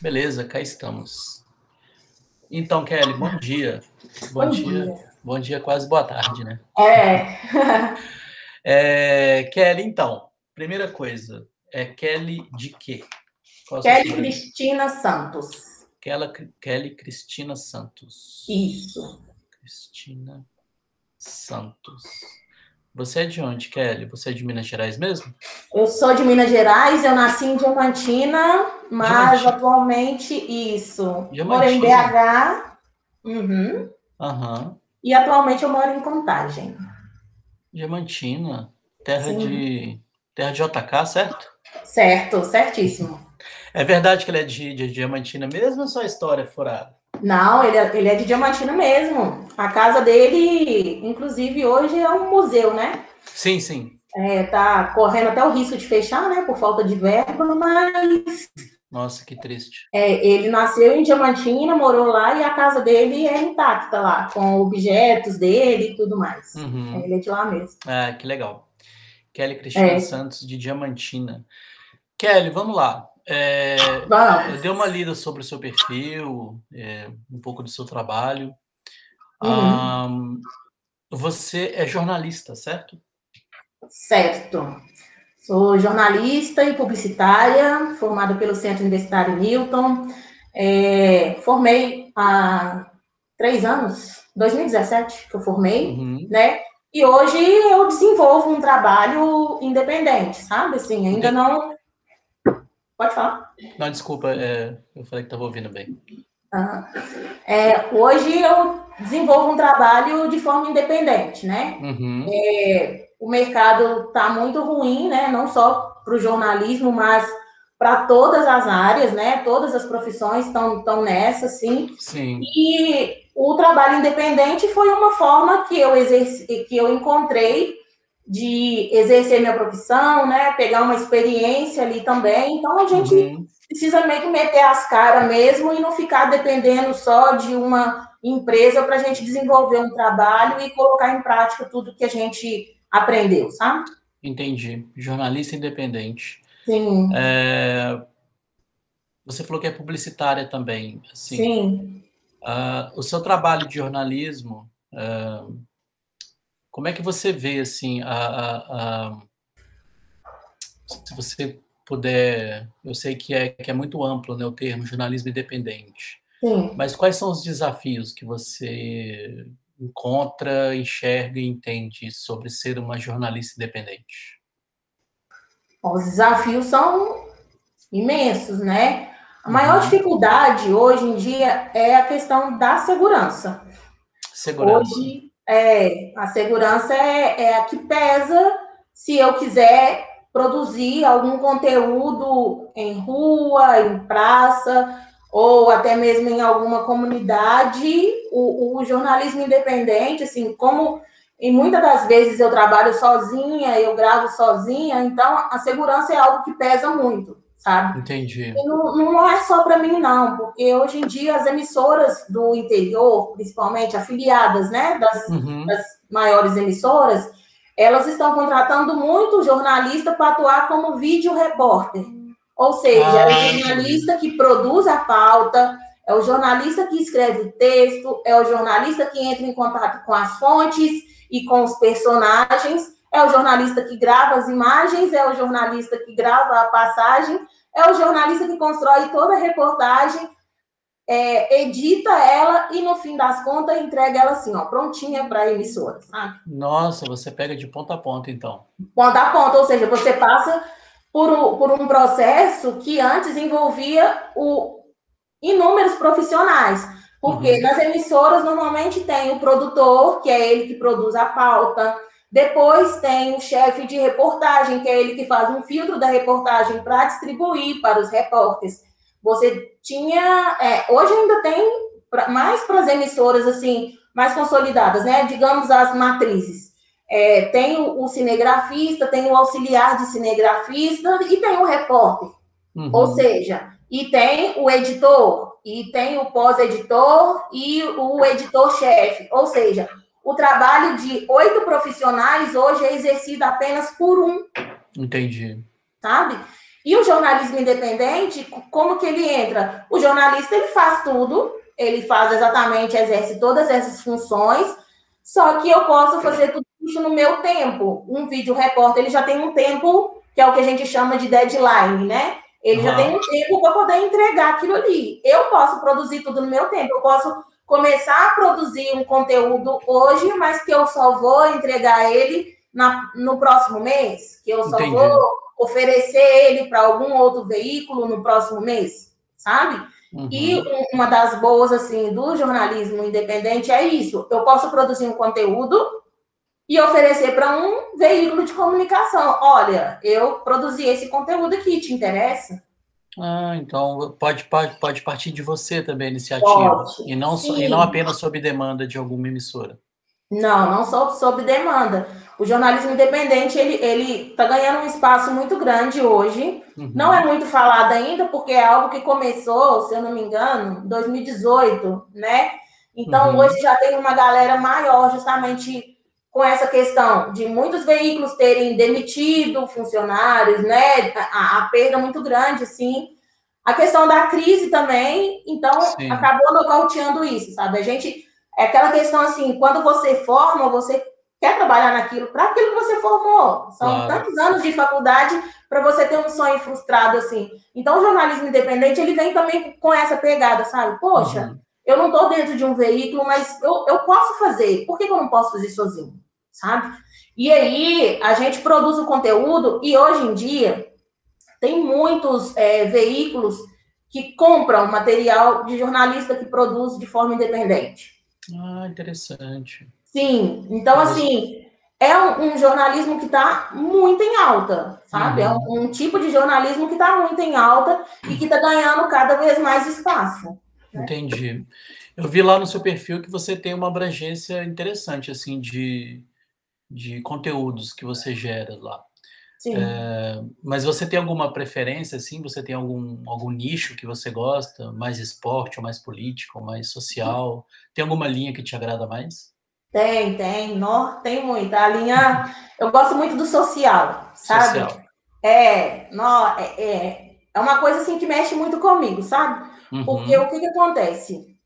Beleza, cá estamos. Então, Kelly, bom dia. Bom, bom dia. dia. Bom dia, quase boa tarde, né? É. é. Kelly, então, primeira coisa, é Kelly de quê? Qual Kelly Cristina Santos. Kelly, Kelly Cristina Santos. Isso. Cristina Santos. Você é de onde, Kelly? Você é de Minas Gerais mesmo? Eu sou de Minas Gerais, eu nasci em Diamantina, mas Diamantina. atualmente, isso. Diamantina. Moro em BH. Uhum. Uhum. E atualmente eu moro em Contagem. Diamantina, terra Sim. de terra de JK, certo? Certo, certíssimo. É verdade que ele é de, de Diamantina mesmo ou só história é furada? Não, ele é, ele é de Diamantina mesmo. A casa dele, inclusive, hoje é um museu, né? Sim, sim. É, tá correndo até o risco de fechar, né? Por falta de verba, mas. Nossa, que triste. É, ele nasceu em Diamantina, morou lá e a casa dele é intacta lá, com objetos dele e tudo mais. Uhum. Ele é de lá mesmo. Ah, que legal. Kelly Cristina é. Santos, de Diamantina. Kelly, vamos lá. É, eu dei uma lida sobre o seu perfil, é, um pouco do seu trabalho. Uhum. Um, você é jornalista, certo? Certo. Sou jornalista e publicitária, formada pelo Centro Universitário Newton. É, formei há três anos, 2017 que eu formei, uhum. né? E hoje eu desenvolvo um trabalho independente, sabe? Assim, ainda não Pode falar. Não, desculpa, é, eu falei que estava ouvindo bem. É, hoje eu desenvolvo um trabalho de forma independente, né? Uhum. É, o mercado está muito ruim, né? Não só para o jornalismo, mas para todas as áreas, né? Todas as profissões estão nessa, sim. Sim. E o trabalho independente foi uma forma que eu exerci, que eu encontrei de exercer minha profissão, né? Pegar uma experiência ali também. Então a gente uhum. precisa meio que meter as caras mesmo e não ficar dependendo só de uma empresa para a gente desenvolver um trabalho e colocar em prática tudo que a gente aprendeu, sabe? Entendi. Jornalista independente. Sim. É... Você falou que é publicitária também. Assim, Sim. Uh, o seu trabalho de jornalismo. Uh como é que você vê assim a, a, a, se você puder, eu sei que é que é muito amplo, né, o termo jornalismo independente. Sim. Mas quais são os desafios que você encontra, enxerga e entende sobre ser uma jornalista independente? Os desafios são imensos, né? A maior uhum. dificuldade hoje em dia é a questão da segurança. Segurança. Hoje, é, a segurança é, é a que pesa. Se eu quiser produzir algum conteúdo em rua, em praça, ou até mesmo em alguma comunidade, o, o, jornalismo independente, assim, como e muitas das vezes eu trabalho sozinha, eu gravo sozinha, então a segurança é algo que pesa muito sabe? Entendi. Não, não é só para mim, não, porque hoje em dia as emissoras do interior, principalmente afiliadas, né, das, uhum. das maiores emissoras, elas estão contratando muito jornalista para atuar como vídeo repórter. Ou seja, ah, é o jornalista que produz a pauta, é o jornalista que escreve o texto, é o jornalista que entra em contato com as fontes e com os personagens, é o jornalista que grava as imagens, é o jornalista que grava a passagem, é o jornalista que constrói toda a reportagem, é, edita ela e, no fim das contas, entrega ela assim, ó, prontinha para a emissora, sabe? Nossa, você pega de ponta a ponta, então. Ponta a ponta, ou seja, você passa por um, por um processo que antes envolvia o, inúmeros profissionais. Porque uhum. nas emissoras, normalmente, tem o produtor, que é ele que produz a pauta, depois tem o chefe de reportagem, que é ele que faz um filtro da reportagem para distribuir para os repórteres. Você tinha, é, hoje ainda tem mais para as emissoras assim mais consolidadas, né? Digamos as matrizes. É, tem o, o, cinegrafista, tem o auxiliar de cinegrafista e tem o repórter. Uhum. Ou seja, e tem o editor, e tem o pós-editor e o editor-chefe. Ou seja, o trabalho de oito profissionais hoje é exercido apenas por um. Entendi. Sabe? E o jornalismo independente, como que ele entra? O jornalista, ele faz tudo, ele faz exatamente, exerce todas essas funções, só que eu posso fazer tudo isso no meu tempo. Um vídeo repórter, ele já tem um tempo, que é o que a gente chama de deadline, né? Ele uhum. já tem um tempo para poder entregar aquilo ali. Eu posso produzir tudo no meu tempo, eu posso começar a produzir um conteúdo hoje, mas que eu só vou entregar ele na, no próximo mês, que eu só Entendi. vou oferecer ele para algum outro veículo no próximo mês, sabe? Uhum. E uma das boas, assim, do jornalismo independente é isso. Eu posso produzir um conteúdo e oferecer para um veículo de comunicação. Olha, eu produzi esse conteúdo aqui, te interessa? Ah, então pode, pode, pode partir de você também a iniciativa. Pode, e, não, e não apenas sob demanda de alguma emissora. Não, não só sob demanda. O jornalismo independente, ele ele está ganhando um espaço muito grande hoje. Uhum. Não é muito falado ainda, porque é algo que começou, se eu não me engano, em 2018, né? Então, uhum. hoje já tem uma galera maior, justamente com essa questão de muitos veículos terem demitido funcionários, né? A, a perda muito grande, assim. A questão da crise também, então, Sim. acabou nocauteando isso, sabe? A gente é aquela questão assim, quando você forma, você quer trabalhar naquilo, para aquilo que você formou. São claro. tantos anos de faculdade para você ter um sonho frustrado assim. Então, o jornalismo independente, ele vem também com essa pegada, sabe? Poxa, uhum. eu não estou dentro de um veículo, mas eu, eu posso fazer. Por que, que eu não posso fazer sozinho? Sabe? E aí, a gente produz o conteúdo e hoje em dia tem muitos é, veículos que compram material de jornalista que produz de forma independente. Ah, interessante. Sim, então assim, é um, um jornalismo que está muito em alta, sabe? É uhum. É um, um, tipo de jornalismo que está muito em alta e que está ganhando cada vez mais espaço. Né? Entendi. Eu vi lá no seu perfil que você tem uma abrangência interessante, assim, de, de conteúdos que você gera lá. É, mas você tem alguma preferência, assim? Você tem algum, algum nicho que você gosta? Mais esporte, ou mais político, ou mais social? Tem alguma linha que te agrada mais? Tem, tem. No, tem muita. A linha... eu gosto muito do social, sabe? Social. É, no, é, é, é uma coisa, assim, que mexe muito comigo, sabe? Uhum. Porque o que, que acontece?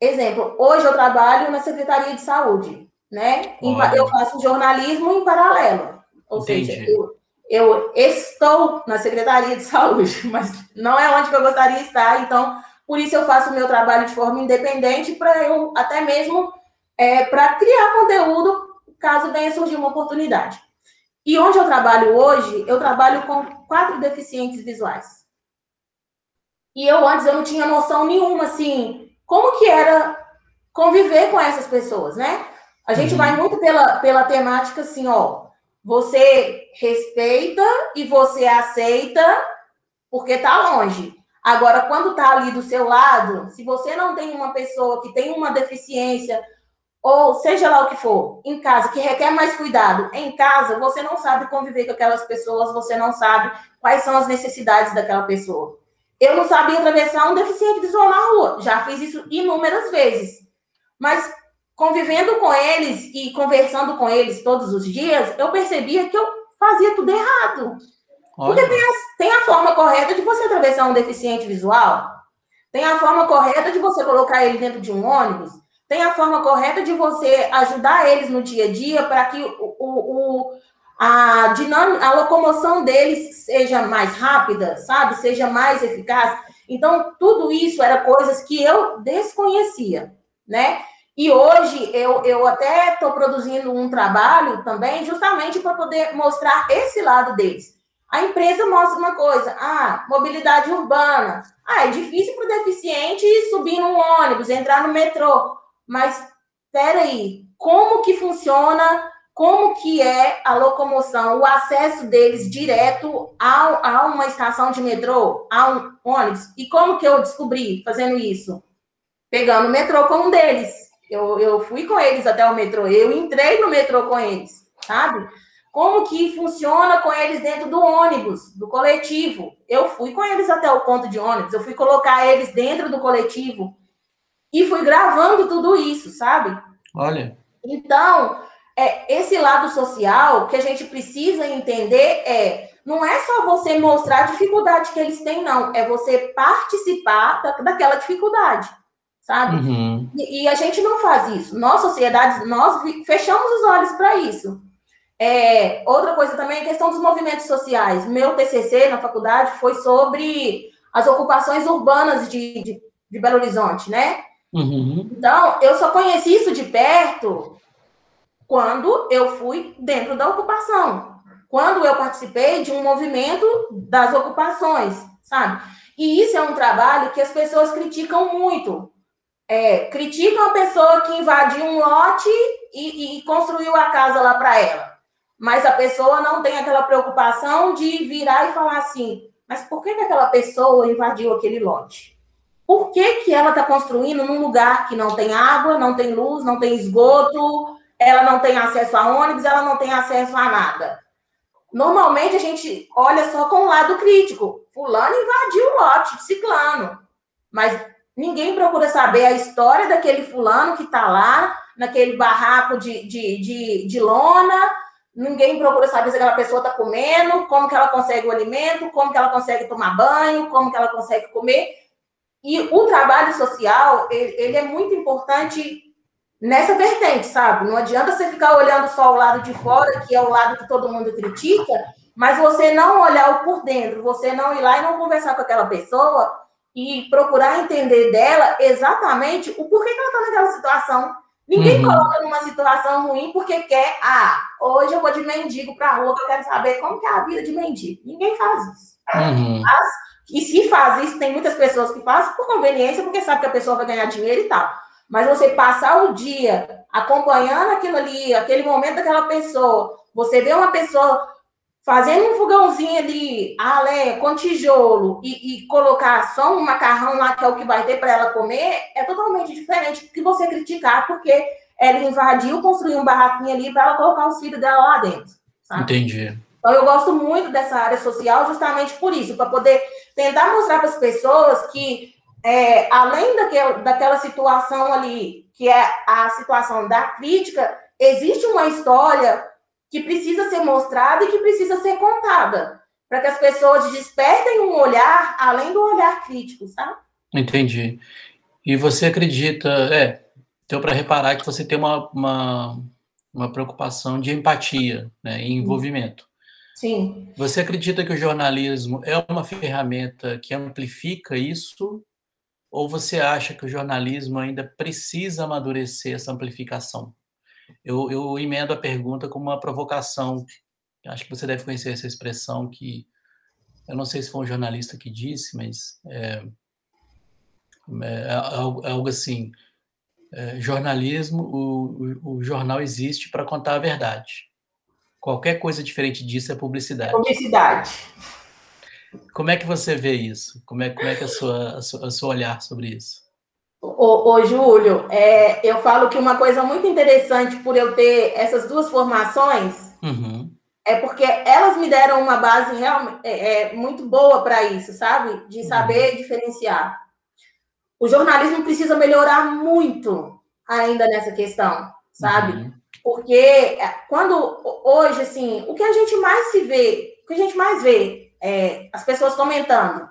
Exemplo, hoje eu trabalho na Secretaria de Saúde, né? Olha. Eu faço jornalismo em paralelo. Ou Entendi. seja, eu, eu estou na Secretaria de Saúde, mas não é onde eu gostaria de estar, então, por isso eu faço o meu trabalho de forma independente, para eu, até mesmo, é, para criar conteúdo, caso venha surgir uma oportunidade. E onde eu trabalho hoje, eu trabalho com quatro deficientes visuais. E eu antes eu não tinha noção nenhuma, assim, como que era conviver com essas pessoas, né? A gente uhum. vai muito pela, pela temática assim, ó, você respeita e você aceita porque está longe. Agora, quando está ali do seu lado, se você não tem uma pessoa que tem uma deficiência, ou seja lá o que for, em casa, que requer mais cuidado, em casa, você não sabe conviver com aquelas pessoas, você não sabe quais são as necessidades daquela pessoa. Eu não sabia atravessar um deficiente visual na rua, já fiz isso inúmeras vezes. Mas convivendo com eles e conversando com eles todos os dias, eu percebia que eu fazia tudo errado. Olha. Porque tem a, tem a forma correta de você atravessar um deficiente visual, tem a forma correta de você colocar ele dentro de um ônibus, tem a forma correta de você ajudar eles no dia a dia para que o, o, a, dinâmica, a locomoção deles seja mais rápida, sabe? Seja mais eficaz. Então, tudo isso era coisas que eu desconhecia, né? E hoje eu, eu até estou produzindo um trabalho também, justamente para poder mostrar esse lado deles. A empresa mostra uma coisa, ah, mobilidade urbana. Ah, é difícil para o deficiente subir num ônibus, entrar no metrô. Mas, peraí, como que funciona, como que é a locomoção, o acesso deles direto ao, a uma estação de metrô, a um ônibus? E como que eu descobri fazendo isso? Pegando o metrô com um deles. Eu, eu fui com eles até o metrô, eu entrei no metrô com eles, sabe? Como que funciona com eles dentro do ônibus, do coletivo? Eu fui com eles até o ponto de ônibus, eu fui colocar eles dentro do coletivo e fui gravando tudo isso, sabe? Olha. Então, é, esse lado social que a gente precisa entender é não é só você mostrar a dificuldade que eles têm, não. É você participar da, daquela dificuldade, sabe? Uhum. E, e, a gente não faz isso. Nós, sociedades, nós fechamos os olhos para isso. É, outra coisa também é a questão dos movimentos sociais. Meu TCC na faculdade foi sobre as ocupações urbanas de, de, de Belo Horizonte, né? Uhum. Então, eu só conheci isso de perto quando eu fui dentro da ocupação, quando eu participei de um movimento das ocupações, sabe? E isso é um trabalho que as pessoas criticam muito. É, criticam a pessoa que invadiu um lote e, e construiu a casa lá para ela. Mas a pessoa não tem aquela preocupação de virar e falar assim: mas por que, que aquela pessoa invadiu aquele lote? Por que, que ela está construindo num lugar que não tem água, não tem luz, não tem esgoto, ela não tem acesso a ônibus, ela não tem acesso a nada. Normalmente a gente olha só com o lado crítico. Fulano invadiu o lote ciclano. Mas ninguém procura saber a história daquele fulano que está lá, naquele barraco de, de, de, de lona. Ninguém procura saber se aquela pessoa está comendo, como que ela consegue o alimento, como que ela consegue tomar banho, como que ela consegue comer. E o trabalho social, ele, ele é muito importante nessa vertente, sabe? Não adianta você ficar olhando só o lado de fora, que é o lado que todo mundo critica, mas você não olhar o por dentro, você não ir lá e não conversar com aquela pessoa e procurar entender dela exatamente o porquê que ela está naquela situação. Ninguém uhum. coloca numa situação ruim porque quer, ah, hoje eu vou de mendigo para a rua, eu quero saber como que é a vida de mendigo. Ninguém faz isso. Uhum. e se faz isso, tem muitas pessoas que fazem por conveniência, porque sabe que a pessoa vai ganhar dinheiro e tal. Mas você passar o dia acompanhando aquilo ali, aquele momento daquela pessoa, você vê uma pessoa fazendo um fogãozinho ali, a lenha, com tijolo, e, e, colocar só um macarrão lá, que é o que vai ter para ela comer, é totalmente diferente do que você criticar, porque ela invadiu, construiu um barraquinho ali para ela colocar os filhos dela lá dentro. Sabe? Entendi. Então, eu gosto muito dessa área social justamente por isso, para poder tentar mostrar para as pessoas que é, além daquela, daquela situação ali, que é a situação da crítica, existe uma história que precisa ser mostrada e que precisa ser contada, para que as pessoas despertem um olhar além do olhar crítico, sabe? Entendi. E você acredita, é, deu para reparar que você tem uma, uma, uma preocupação de empatia né, e envolvimento. Sim. Você acredita que o jornalismo é uma ferramenta que amplifica isso ou você acha que o jornalismo ainda precisa amadurecer essa amplificação? Eu, eu emendo a pergunta com uma provocação. Acho que você deve conhecer essa expressão que eu não sei se foi um jornalista que disse, mas é, é, é algo assim. É, jornalismo, o, o, o jornal existe para contar a verdade. Qualquer coisa diferente disso é publicidade. Publicidade. Como é que você vê isso? Como é, como é que é a sua, a sua, a seu olhar sobre isso? Ô, ô Júlio, é, eu falo que uma coisa muito interessante por eu ter essas duas formações uhum. é porque elas me deram uma base realmente é, é muito boa para isso, sabe? De uhum. saber uhum. diferenciar. O jornalismo precisa melhorar muito ainda nessa questão, sabe? Uhum. Porque é, quando hoje, assim, o que a gente mais se vê, o que a gente mais vê é, as pessoas comentando.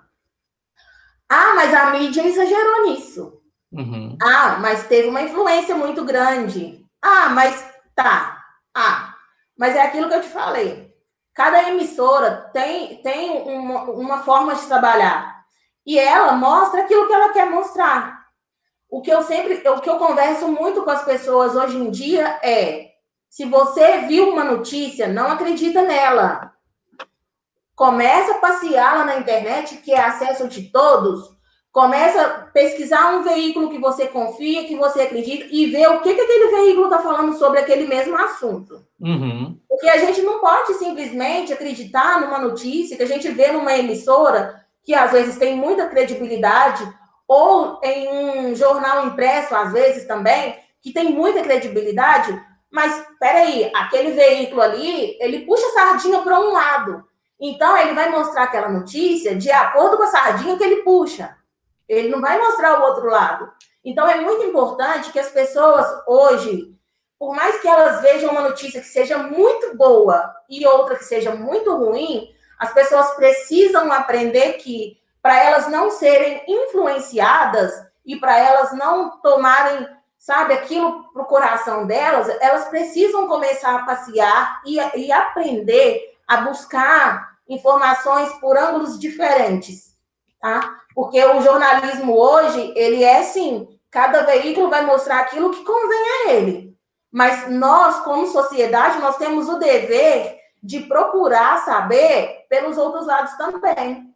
Ah, mas a mídia exagerou nisso. Uhum. Ah, mas teve uma influência muito grande. Ah, mas tá. Ah, mas é aquilo que eu te falei. Cada emissora tem, tem uma, uma forma de trabalhar. E ela mostra aquilo que ela quer mostrar. O que eu sempre, o que eu converso muito com as pessoas hoje em dia é: se você viu uma notícia, não acredita nela. Começa a passear lá na internet, que é acesso de todos. Começa a pesquisar um veículo que você confia, que você acredita, e ver o que, que aquele veículo está falando sobre aquele mesmo assunto. Uhum. Porque a gente não pode simplesmente acreditar numa notícia que a gente vê numa emissora, que às vezes tem muita credibilidade, ou em um jornal impresso, às vezes também, que tem muita credibilidade, mas peraí, aquele veículo ali, ele puxa a sardinha para um lado. Então, ele vai mostrar aquela notícia de acordo com a sardinha que ele puxa. Ele não vai mostrar o outro lado. Então, é muito importante que as pessoas hoje, por mais que elas vejam uma notícia que seja muito boa e outra que seja muito ruim, As pessoas precisam aprender que, para elas não serem influenciadas e para elas não tomarem, sabe, aquilo para o coração delas, elas precisam começar a passear e, e aprender a buscar informações por ângulos diferentes, tá? Porque o jornalismo hoje, ele é assim, cada veículo vai mostrar aquilo que convém a ele. Mas nós, como sociedade, nós temos o dever de procurar saber pelos outros lados também.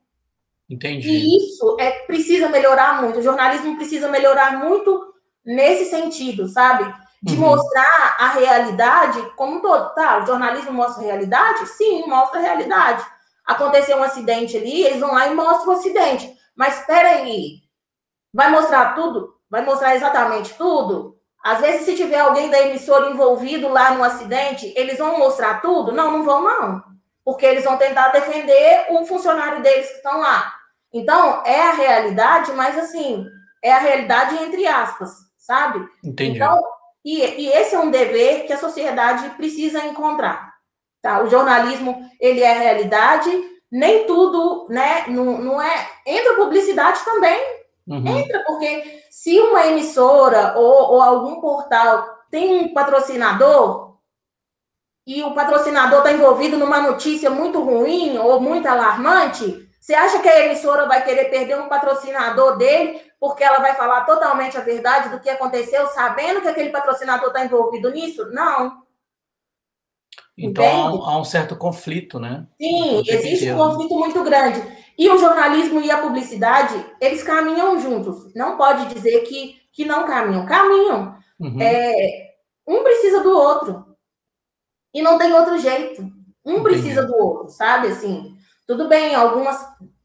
Entendi. E isso é precisa melhorar muito. O jornalismo precisa melhorar muito nesse sentido, sabe? De uhum. mostrar a realidade como um todo. Tá, o jornalismo mostra a realidade? Sim, mostra a realidade. Aconteceu um acidente ali, eles vão lá e mostram o acidente. Mas espera aí, vai mostrar tudo? Vai mostrar exatamente tudo? Às vezes, se tiver alguém da emissora envolvido lá no acidente, eles vão mostrar tudo? Não, não vão, não. Porque eles vão tentar defender o funcionário deles que estão lá. Então, é a realidade, mas assim, é a realidade entre aspas, sabe? Entendi. Então, e, e esse é um dever que a sociedade precisa encontrar. Tá? O jornalismo, ele é realidade, nem tudo, né? Não, não é. Entra publicidade também. Uhum. Entra, porque se uma emissora ou, ou algum portal tem um patrocinador e o patrocinador está envolvido numa notícia muito ruim ou muito alarmante, você acha que a emissora vai querer perder um patrocinador dele porque ela vai falar totalmente a verdade do que aconteceu, sabendo que aquele patrocinador está envolvido nisso? Não. Então há um certo conflito, né? Sim, existe um conflito muito grande. E o jornalismo e a publicidade, eles caminham juntos. Não pode dizer que, que não caminham. Caminham. Uhum. É, um precisa do outro. E não tem outro jeito. Um Entendi. precisa do outro, sabe? Assim, tudo bem, algumas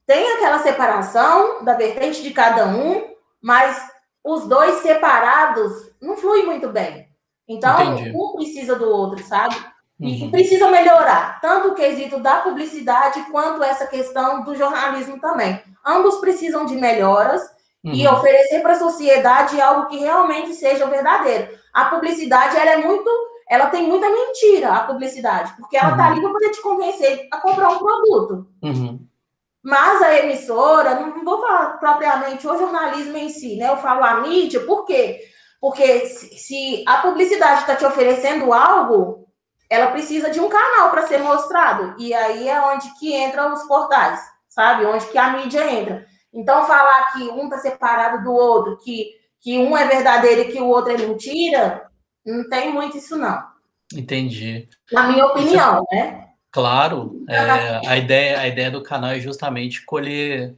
tem aquela separação da vertente de cada um, mas os dois separados não fluem muito bem. Então, Entendi. um precisa do outro, sabe? E uhum. precisa melhorar, tanto o quesito da publicidade quanto essa questão do jornalismo também. Ambos precisam de melhoras uhum. e oferecer para a sociedade algo que realmente seja verdadeiro. A publicidade, ela é muito, ela tem muita mentira, a publicidade, porque ela está uhum. ali para poder te convencer a comprar um produto. Uhum. Mas a emissora, não vou falar propriamente o jornalismo em si, né? Eu falo a mídia, por quê? Porque se, se a publicidade está te oferecendo algo, ela precisa de um canal para ser mostrado. E aí é onde que entram os portais, sabe? Onde que a mídia entra. Então, falar que um está separado do outro, que, que um é verdadeiro e que o outro é mentira, não tem muito isso, não. Entendi. Na minha opinião, isso, né? Claro, é, a, ideia, a ideia do canal é justamente colher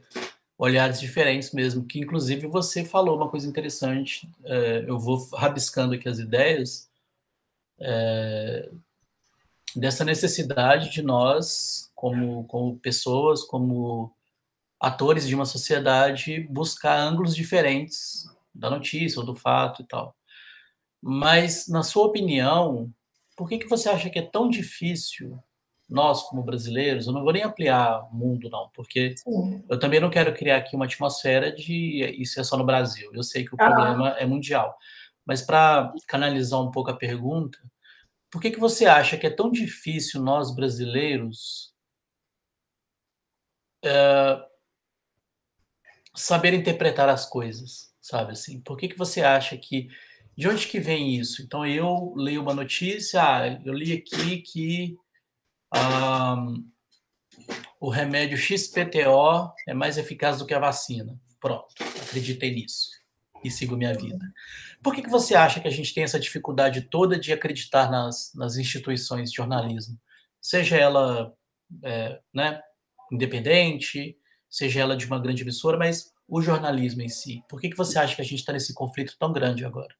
olhares diferentes mesmo, que inclusive você falou uma coisa interessante, é, eu vou rabiscando aqui as ideias, é, dessa necessidade de nós, como, como pessoas, como atores de uma sociedade, buscar ângulos diferentes da notícia ou do fato e tal. Mas, na sua opinião, por que, que você acha que é tão difícil nós, como brasileiros, eu não vou nem ampliar o mundo, não, porque Sim. eu também não quero criar aqui uma atmosfera de isso é só no Brasil. Eu sei que o ah. problema é mundial. Mas para canalizar um pouco a pergunta, por que, que você acha que é tão difícil nós brasileiros é, saber interpretar as coisas, sabe assim? Por que, que você acha que de onde que vem isso? Então eu leio uma notícia, ah, eu li aqui que um, o remédio XPTO é mais eficaz do que a vacina. Pronto, acreditei nisso e sigo minha vida. Por que, que você acha que a gente tem essa dificuldade toda de acreditar nas, nas instituições de jornalismo? Seja ela é, né, independente, seja ela de uma grande emissora, mas o jornalismo em si. Por que, que você acha que a gente está nesse conflito tão grande agora?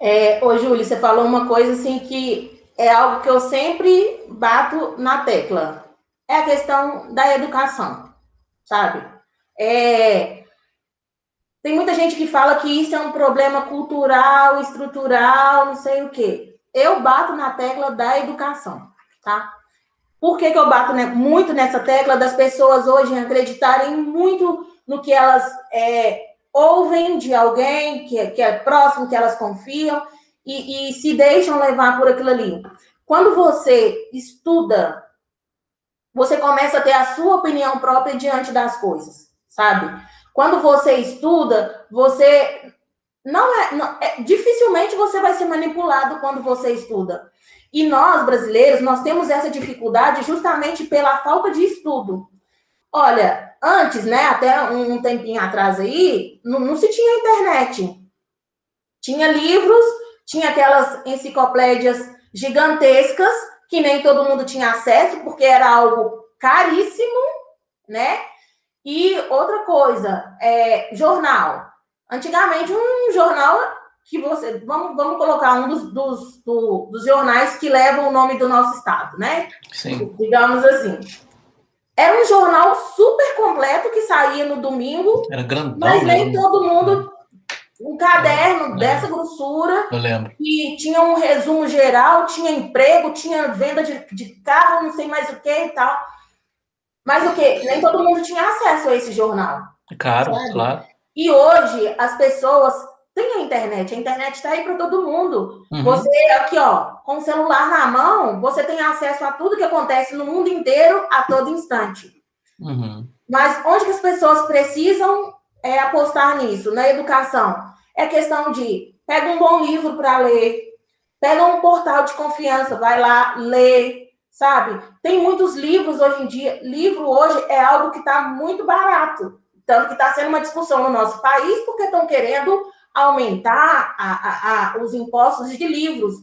É, ô, Júlio, você falou uma coisa assim que é algo que eu sempre bato na tecla. É a questão da educação, sabe? É, tem muita gente que fala que isso é um problema cultural, estrutural, não sei o quê. Eu bato na tecla da educação, tá? Por que, que eu bato né, muito nessa tecla das pessoas hoje acreditarem muito no que elas é, ouvem de alguém que, que, é próximo, que elas confiam e, e se deixam levar por aquilo ali? Quando você estuda você começa a ter a sua opinião própria diante das coisas, sabe? Quando você estuda, você não é, não, é, dificilmente você vai ser manipulado quando você estuda. E nós brasileiros, nós temos essa dificuldade justamente pela falta de estudo. Olha, antes, né, até um tempinho atrás aí, não, não se tinha internet. Tinha livros, tinha aquelas enciclopédias gigantescas que nem todo mundo tinha acesso, porque era algo caríssimo, né? E outra coisa, é, jornal. Antigamente, um jornal que você. Vamos, vamos colocar um dos, dos, do, dos jornais que levam o nome do nosso estado, né? Sim. Digamos assim. Era um jornal super completo que saía no domingo. Era grandão. Mas nem mesmo. todo mundo. Um caderno é, dessa grossura. Eu lembro. E tinha um resumo geral, tinha emprego, tinha venda de, de carro, não sei mais o que e tal. Mas o que? Nem todo mundo tinha acesso a esse jornal. Claro, sabe? claro. E hoje as pessoas têm a internet. A internet está aí para todo mundo. Uhum. Você, aqui, ó, com o celular na mão, você tem acesso a tudo que acontece no mundo inteiro a todo instante. Uhum. Mas onde que as pessoas precisam é, apostar nisso? Na educação. É questão de pega um bom livro para ler, pega um portal de confiança, vai lá, lê, sabe? Tem muitos livros hoje em dia. Livro hoje é algo que está muito barato. Tanto que está sendo uma discussão no nosso país, porque estão querendo aumentar a, a, a, os impostos de livros.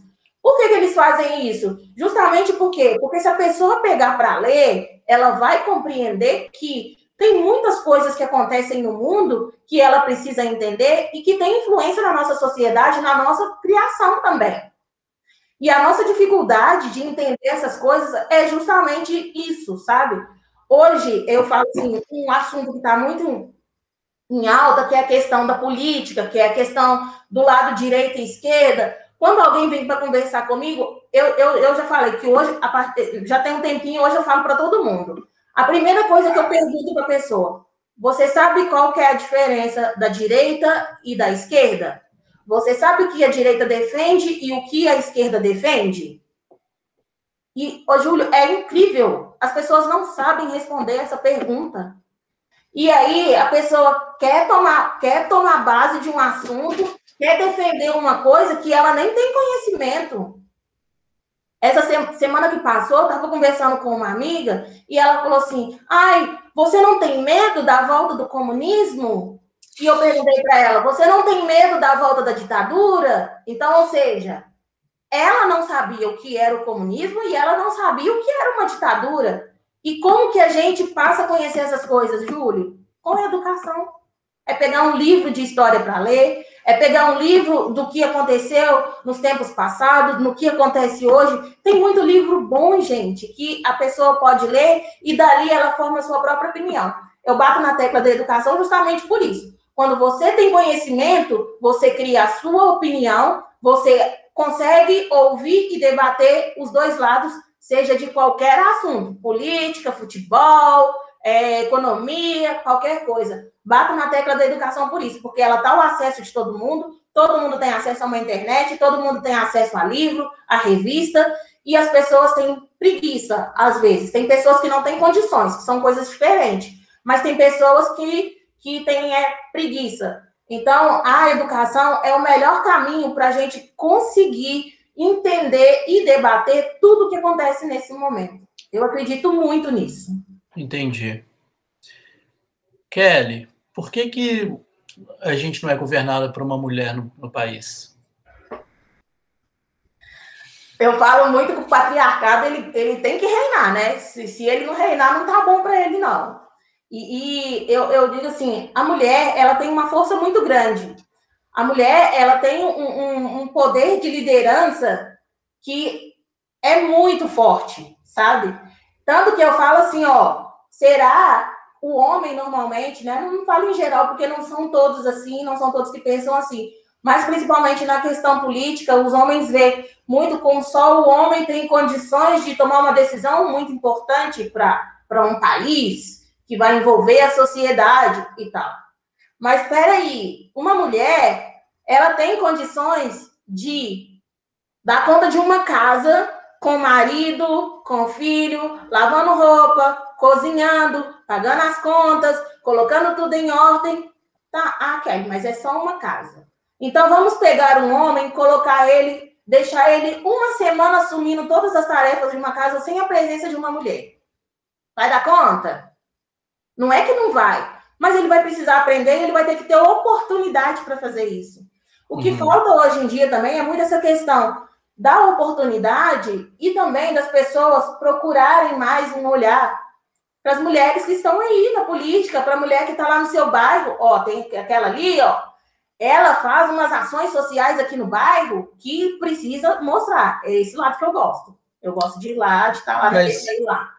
Por que, que eles fazem isso? Justamente por quê? Porque se a pessoa pegar para ler, ela vai compreender que tem muitas coisas que acontecem no mundo que ela precisa entender e que tem influência na nossa sociedade, na nossa criação também. E a nossa dificuldade de entender essas coisas é justamente isso, sabe? Hoje, eu falo assim, um assunto que está muito em alta, que é a questão da política, que é a questão do lado direita e esquerda. Quando alguém vem para conversar comigo, eu, eu, eu já falei que hoje, part... já tem um tempinho, hoje eu falo para todo mundo. A primeira coisa que eu pergunto para a pessoa, você sabe qual que é a diferença da direita e da esquerda? Você sabe o que a direita defende e o que a esquerda defende? E, ô Júlio, é incrível. As pessoas não sabem responder essa pergunta. E aí a pessoa quer tomar, quer tomar base de um assunto, quer defender uma coisa que ela nem tem conhecimento. Essa semana que passou, eu estava conversando com uma amiga e ela falou assim: ai, você não tem medo da volta do comunismo? E eu perguntei para ela: você não tem medo da volta da ditadura? Então, ou seja, ela não sabia o que era o comunismo e ela não sabia o que era uma ditadura. E como que a gente passa a conhecer essas coisas, Júlio? Com a educação. É pegar um livro de história para ler, é pegar um livro do que aconteceu nos tempos passados, no que acontece hoje. Tem muito livro bom, gente, que a pessoa pode ler e dali ela forma a sua própria opinião. Eu bato na tecla da educação justamente por isso. Quando você tem conhecimento, você cria a sua opinião, você consegue ouvir e debater os dois lados, seja de qualquer assunto, política, futebol, é, economia, qualquer coisa. Bato na tecla da educação por isso, porque ela está ao acesso de todo mundo, todo mundo tem acesso a uma internet, todo mundo tem acesso a livro, a revista, e as pessoas têm preguiça, às vezes. Tem pessoas que não têm condições, que são coisas diferentes, mas tem pessoas que, que têm é, preguiça. Então, a educação é o melhor caminho para a gente conseguir entender e debater tudo o que acontece nesse momento. Eu acredito muito nisso. Entendi. Kelly, por que, que a gente não é governada por uma mulher no, no país? Eu falo muito que o patriarcado ele, ele tem que reinar, né? Se, se ele não reinar, não tá bom para ele, não. E, e eu, eu, digo assim, a mulher, ela tem uma força muito grande. A mulher, ela tem um, um, um poder de liderança que é muito forte, sabe? Tanto que eu falo assim, ó, será o homem normalmente, né? Não falo em geral, porque não são todos assim, não são todos que pensam assim. Mas principalmente na questão política, os homens vê muito como só o homem tem condições de tomar uma decisão muito importante para um país, que vai envolver a sociedade e tal. Mas espera aí, uma mulher, ela tem condições de dar conta de uma casa com marido, com filho, lavando roupa, cozinhando, pagando as contas, colocando tudo em ordem. Tá, ah, Kelly, mas é só uma casa. Então vamos pegar um homem, colocar ele, deixar ele uma semana assumindo todas as tarefas de uma casa sem a presença de uma mulher. Vai dar conta? Não é que não vai, mas ele vai precisar aprender e ele vai ter que ter oportunidade para fazer isso. O que uhum. falta hoje em dia também é muito essa questão da oportunidade e também das pessoas procurarem mais um olhar para as mulheres que estão aí na política, para a mulher que está lá no seu bairro, ó, tem aquela ali, ó, ela faz umas ações sociais aqui no bairro que precisa mostrar. É esse lado que eu gosto. Eu gosto de ir lá, de estar tá lá, Mas, de ir lá.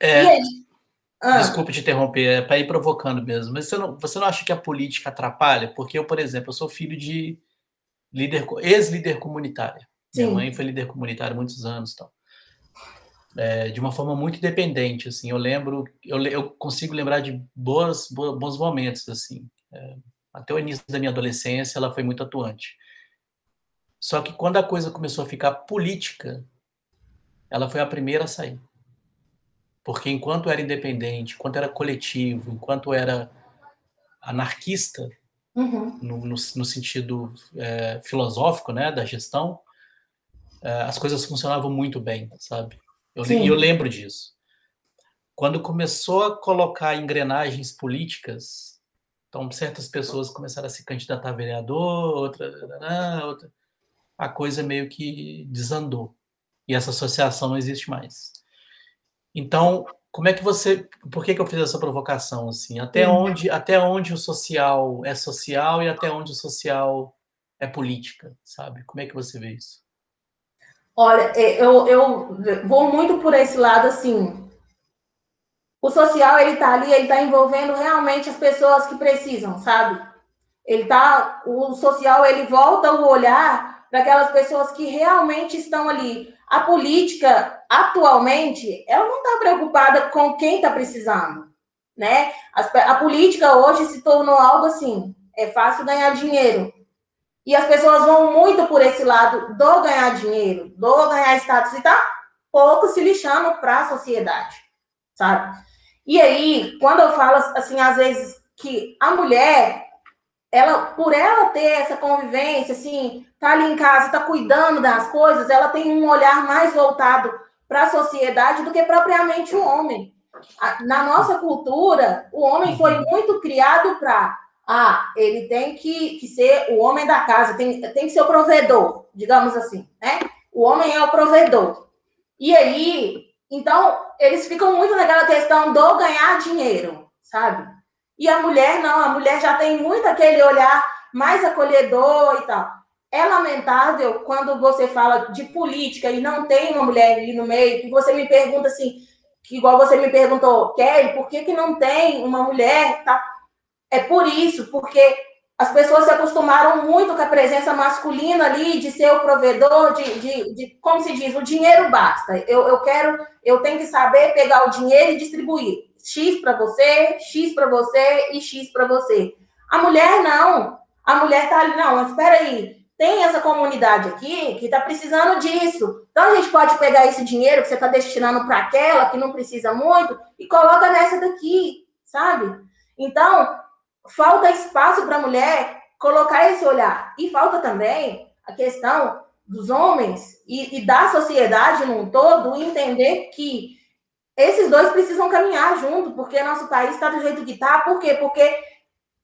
É, ah. Desculpe te interromper, é para ir provocando mesmo. Mas você não, você não acha que a política atrapalha? Porque eu, por exemplo, eu sou filho de líder, ex-líder comunitária. Sim. Minha mãe foi líder comunitária muitos anos, então. É, de uma forma muito independente, assim. Eu lembro, eu, eu consigo lembrar de boas, bons momentos, assim. É, até o início da minha adolescência, ela foi muito atuante. Só que quando a coisa começou a ficar política, ela foi a primeira a sair. Porque enquanto era independente, enquanto era coletivo, enquanto era anarquista, uhum. no, no, no, sentido é, filosófico né, da gestão, é, as coisas funcionavam muito bem, sabe? Eu, eu lembro disso. Quando começou a colocar engrenagens políticas, então, certas pessoas começaram a se candidatar a vereador, outra, outra. A coisa meio que desandou. E essa associação não existe mais. Então, como é que você. Por que, que eu fiz essa provocação? assim? Até onde, até onde o social é social e até onde o social é política, sabe? Como é que você vê isso? Olha, é, eu, eu vou muito por esse lado, assim, o social, ele tá ali, ele tá envolvendo realmente as pessoas que precisam, sabe? Ele tá, o social, ele volta o olhar para aquelas pessoas que realmente estão ali. A política, atualmente, ela não está preocupada com quem está precisando, né? A, a política hoje se tornou algo assim, é fácil ganhar dinheiro. E as pessoas vão muito por esse lado do ganhar dinheiro, do ganhar status, e tá pouco se lixando para a sociedade, sabe? E aí, quando eu falo assim, às vezes que a mulher, ela, por ela ter essa convivência, assim, tá ali em casa, tá cuidando das coisas, ela tem um olhar mais voltado para a sociedade do que propriamente o homem. Na nossa cultura, o homem foi muito criado para ah, ele tem que, que ser o homem da casa, tem, tem que ser o provedor, digamos assim, né? O homem é o provedor. E aí, então, eles ficam muito naquela questão do ganhar dinheiro, sabe? E a mulher não, a mulher já tem muito aquele olhar mais acolhedor e tal. É lamentável quando você fala de política e não tem uma mulher ali no meio, que você me pergunta assim, igual você me perguntou, Kelly, por que, que não tem uma mulher? Tá? É por isso, porque as pessoas se acostumaram muito com a presença masculina ali, de ser o provedor, de, de, de como se diz, o dinheiro basta. Eu, eu quero, eu tenho que saber pegar o dinheiro e distribuir. X para você, X para você e X para você. A mulher não. A mulher tá ali, não, mas espera aí. Tem essa comunidade aqui que está precisando disso. Então a gente pode pegar esse dinheiro que você está destinando para aquela que não precisa muito e coloca nessa daqui, sabe? Então, falta espaço para a mulher colocar esse olhar. E falta também a questão dos homens e, e, da sociedade num todo entender que esses dois precisam caminhar junto, porque nosso país está do jeito que está. Por quê? Porque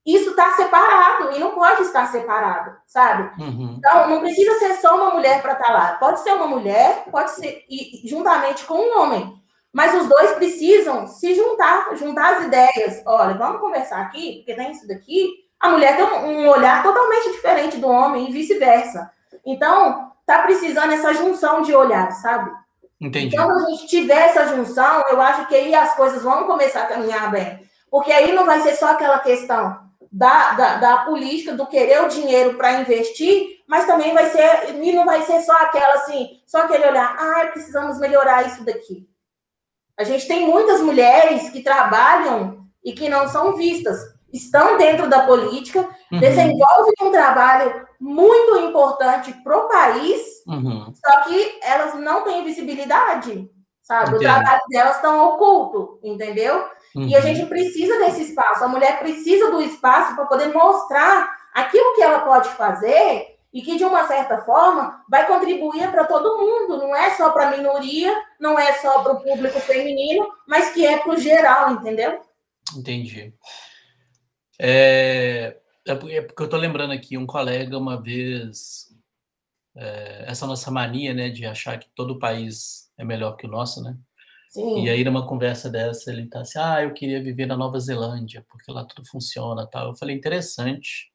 isso está separado e não pode estar separado, sabe? Uhum. Então, não precisa ser só uma mulher para estar tá lá. Pode ser uma mulher, pode ser e, juntamente com um homem. Mas os dois precisam se juntar, juntar as ideias. Olha, vamos conversar aqui, porque tem isso daqui. A mulher tem um, olhar totalmente diferente do homem e vice-versa. Então, tá precisando essa junção de olhar, sabe? Entendi. Então, quando a gente tiver essa junção, eu acho que aí as coisas vão começar a caminhar bem. Porque aí não vai ser só aquela questão da, da, da política, do querer o dinheiro para investir, mas também vai ser, e não vai ser só aquela assim, só aquele olhar, ah, precisamos melhorar isso daqui. A gente tem muitas mulheres que trabalham e que não são vistas. Estão dentro da política, uhum. desenvolvem um trabalho muito importante para o país, uhum. só que elas não têm visibilidade, sabe? Entendo. O trabalho delas estão oculto, entendeu? Uhum. E a uhum. gente precisa desse espaço. A mulher precisa do espaço para poder mostrar aquilo que ela pode fazer e que, de uma certa forma, vai contribuir para todo mundo, não é só para a minoria, não é só para o público feminino, mas que é para o geral, entendeu? Entendi. É, é, é porque eu estou lembrando aqui, um colega uma vez, é, essa nossa mania, né, de achar que todo país é melhor que o nosso, né? Sim. E aí, numa conversa dessa, ele tá assim, ah, eu queria viver na Nova Zelândia, porque lá tudo funciona tal. Eu falei, interessante,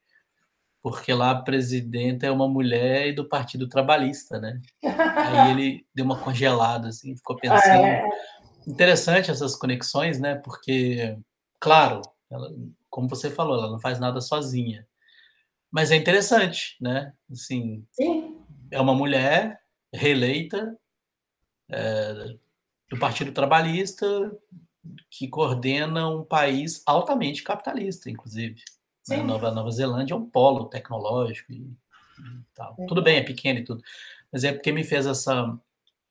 porque lá a presidenta é uma mulher e do Partido Trabalhista, né? Aí ele deu uma congelada, assim, ficou pensando. É. Interessante essas conexões, né? Porque, claro, ela, como você falou, ela não faz nada sozinha. Mas é interessante, né? Assim, Sim. é uma mulher reeleita é, do Partido Trabalhista que coordena um país altamente capitalista, inclusive. Né? Nova, Nova Zelândia é um polo tecnológico e, e tal. É. Tudo bem, é pequeno e tudo. Mas é porque me fez essa,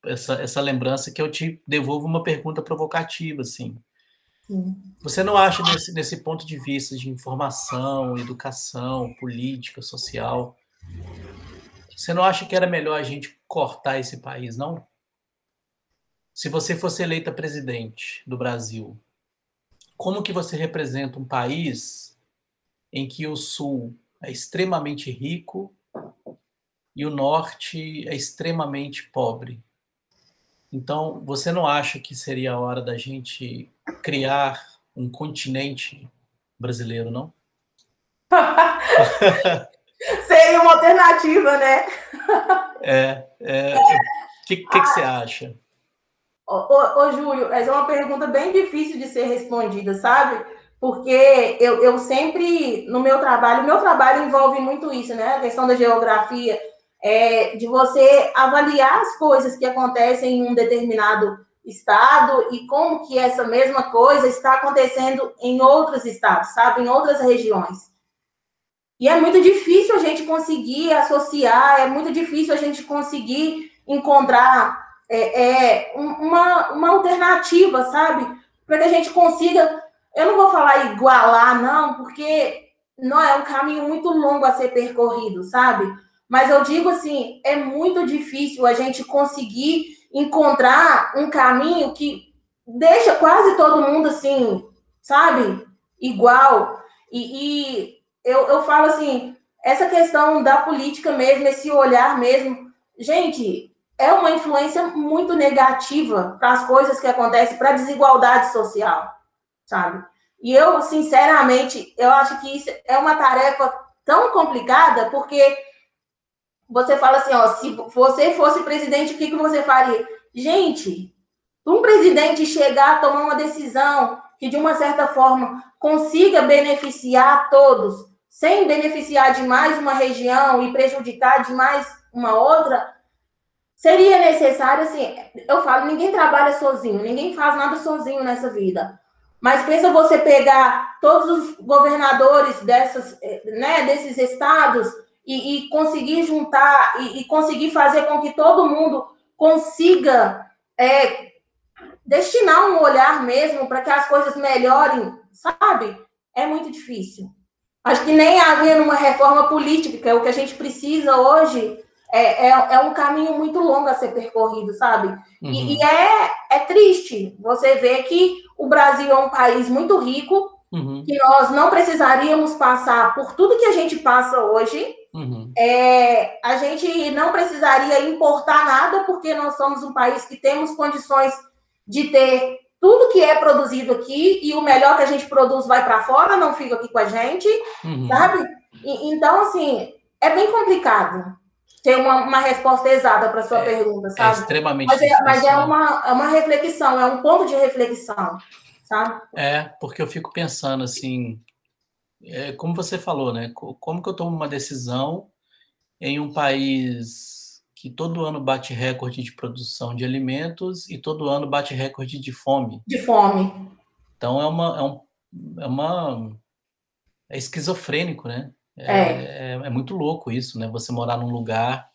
essa, essa lembrança que eu te devolvo uma pergunta provocativa, assim. Você não acha, nesse, nesse ponto de vista de informação, educação, política, social, você não acha que era melhor a gente cortar esse país, não? Se você fosse eleita presidente do Brasil, como que você representa um país em que o sul é extremamente rico e o norte é extremamente pobre. Então, você não acha que seria a hora da gente criar um continente brasileiro, não? seria uma alternativa, né? É. O é, é. que, que, que você acha? Ô, ô, ô, Júlio, essa é uma pergunta bem difícil de ser respondida, sabe? porque eu, eu sempre, no meu trabalho, meu trabalho envolve muito isso, né? A questão da geografia, é, de você avaliar as coisas que acontecem em um determinado estado e como que essa mesma coisa está acontecendo em outros estados, sabe? Em outras regiões. E é muito difícil a gente conseguir associar, é muito difícil a gente conseguir encontrar é, é, uma, uma alternativa, sabe? Para que a gente consiga eu não vou falar igualar, não, porque não é um caminho muito longo a ser percorrido, sabe? Mas eu digo assim, é muito difícil a gente conseguir encontrar um caminho que deixa quase todo mundo assim, sabe? Igual. E, e eu, eu falo assim, essa questão da política mesmo, esse olhar mesmo, gente, é uma influência muito negativa para as coisas que acontecem, para a desigualdade social sabe? E eu, sinceramente, eu acho que isso é uma tarefa tão complicada, porque você fala assim, ó, se você fosse presidente, o que, que você faria? Gente, um presidente chegar a tomar uma decisão que, de uma certa forma, consiga beneficiar todos, sem beneficiar demais uma região e prejudicar demais uma outra, seria necessário, assim, eu falo, ninguém trabalha sozinho, ninguém faz nada sozinho nessa vida. Mas pensa você pegar todos os governadores dessas, né, desses estados e, e conseguir juntar e, e, conseguir fazer com que todo mundo consiga é, destinar um olhar mesmo para que as coisas melhorem, sabe? É muito difícil. Acho que nem havendo uma reforma política, que é o que a gente precisa hoje, é, é, é, um caminho muito longo a ser percorrido, sabe? Uhum. E, e, é, é triste você ver que o Brasil é um país muito rico, uhum. que nós não precisaríamos passar por tudo que a gente passa hoje. Uhum. É, a gente não precisaria importar nada, porque nós somos um país que temos condições de ter tudo que é produzido aqui e o melhor que a gente produz vai para fora, não fica aqui com a gente, uhum. sabe? E, então, assim, é bem complicado ter uma, uma resposta exata para sua é, pergunta, é sabe? É extremamente mas é, mas é uma, é uma reflexão, é um ponto de reflexão, sabe? É, porque eu fico pensando assim, é, como você falou, né? Como que eu tomo uma decisão em um país que todo ano bate recorde de produção de alimentos e todo ano bate recorde de fome? De fome. Então é uma, é, um, é uma é esquizofrênico, né? É, é. é, é muito louco isso, né? Você morar num lugar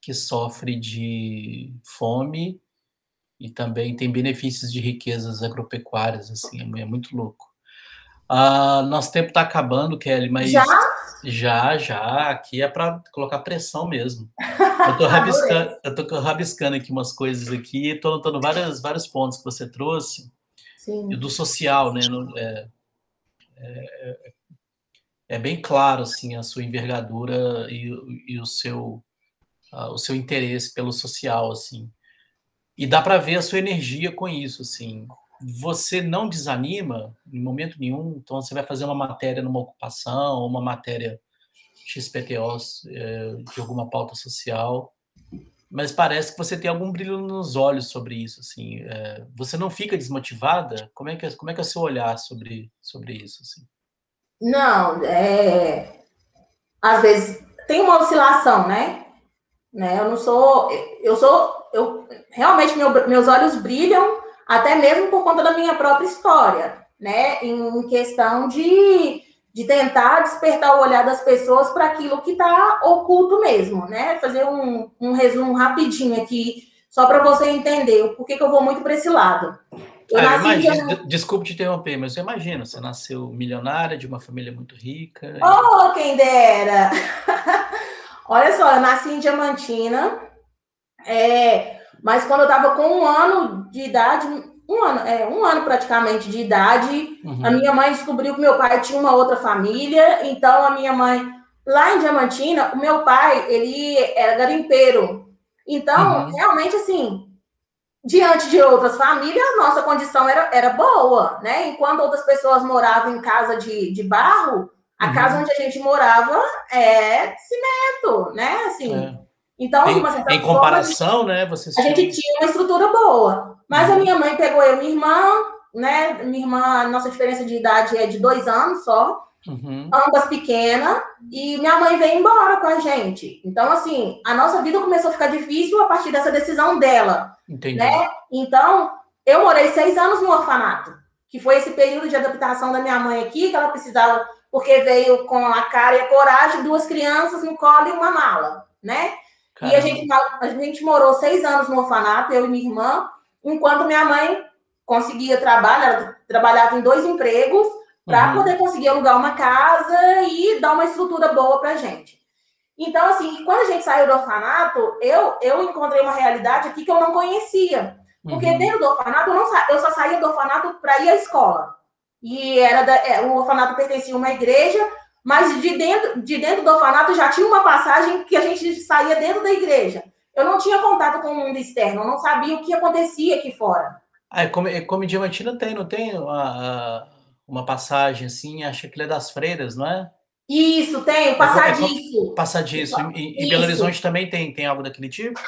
que sofre de fome e também tem benefícios de riquezas agropecuárias, assim, é, é muito louco. Uh, nosso tempo está acabando, Kelly, mas já, já, já aqui é para colocar pressão mesmo. Eu estou rabiscando, eu tô rabiscando aqui umas coisas aqui, estou notando várias, vários pontos que você trouxe Sim. e do social, né? É, é, é, bem claro assim a sua envergadura e, e o seu uh, o seu interesse pelo social, assim. E dá para ver a sua energia com isso, assim. Você não desanima em momento nenhum, então você vai fazer uma matéria numa ocupação, uma matéria XPTO é, de alguma pauta social, mas parece que você tem algum brilho nos olhos sobre isso, assim. É, você não fica desmotivada? Como é que é, como é que é o seu olhar sobre sobre isso, assim? Não, é às vezes tem uma oscilação, né? né? Eu não sou, eu sou, eu realmente meu, meus olhos brilham até mesmo por conta da minha própria história, né? Em questão de, de tentar despertar o olhar das pessoas para aquilo que está oculto mesmo, né? Fazer um, um resumo rapidinho aqui, só para você entender o porquê que eu vou muito para esse lado. Eu ah, imagino, Desculpe te interromper, mas eu imagino, você nasceu milionária, de uma família muito rica. Oh, quem dera! Olha só, eu nasci em Diamantina, é, mas quando eu estava com um ano de idade, um ano, é, um ano praticamente de idade, uhum. a minha mãe descobriu que meu pai tinha uma outra família, então a minha mãe, lá em Diamantina, o meu pai, ele era garimpeiro. Então, uhum. realmente, assim, diante de outras famílias, nossa condição era, era boa, né? Enquanto outras pessoas moravam em casa de, de barro, a uhum. casa onde a gente morava é cimento, né? Assim. É. Então, em, em comparação, forma, né? Vocês a gente tinha uma estrutura boa. Mas uhum. a minha mãe pegou eu e minha irmã, né? Minha irmã, nossa diferença de idade é de dois anos só. Uhum. Ambas pequenas, e minha mãe veio embora com a gente. Então, assim, a nossa vida começou a ficar difícil a partir dessa decisão dela. Entendi. Né? Então, eu morei seis anos no orfanato, que foi esse período de adaptação da minha mãe aqui, que ela precisava porque veio com a cara e a coragem, duas crianças no colo e uma mala, né? Caramba. E a gente, a gente morou seis anos no orfanato, eu e minha irmã, enquanto minha mãe conseguia trabalho, ela trabalhava em dois empregos para uhum. poder conseguir alugar uma casa e dar uma estrutura boa para a gente. Então, assim, quando a gente saiu do orfanato, eu, eu encontrei uma realidade aqui que eu não conhecia. Porque uhum. dentro do orfanato, eu, não, eu só saía do orfanato para ir à escola e era da, é, o orfanato pertencia a uma igreja, mas de dentro, de dentro do orfanato já tinha uma passagem que a gente saía dentro da igreja. Eu não tinha contato com o mundo externo, eu não sabia o que acontecia aqui fora. Ah, é como, é como Diamantina tem, não tem uma, uma passagem assim, acho que ele é das freiras, não é? Isso, tem, passadiço. É, passadiço. E, e Belo Horizonte também tem, tem algo daquele tipo?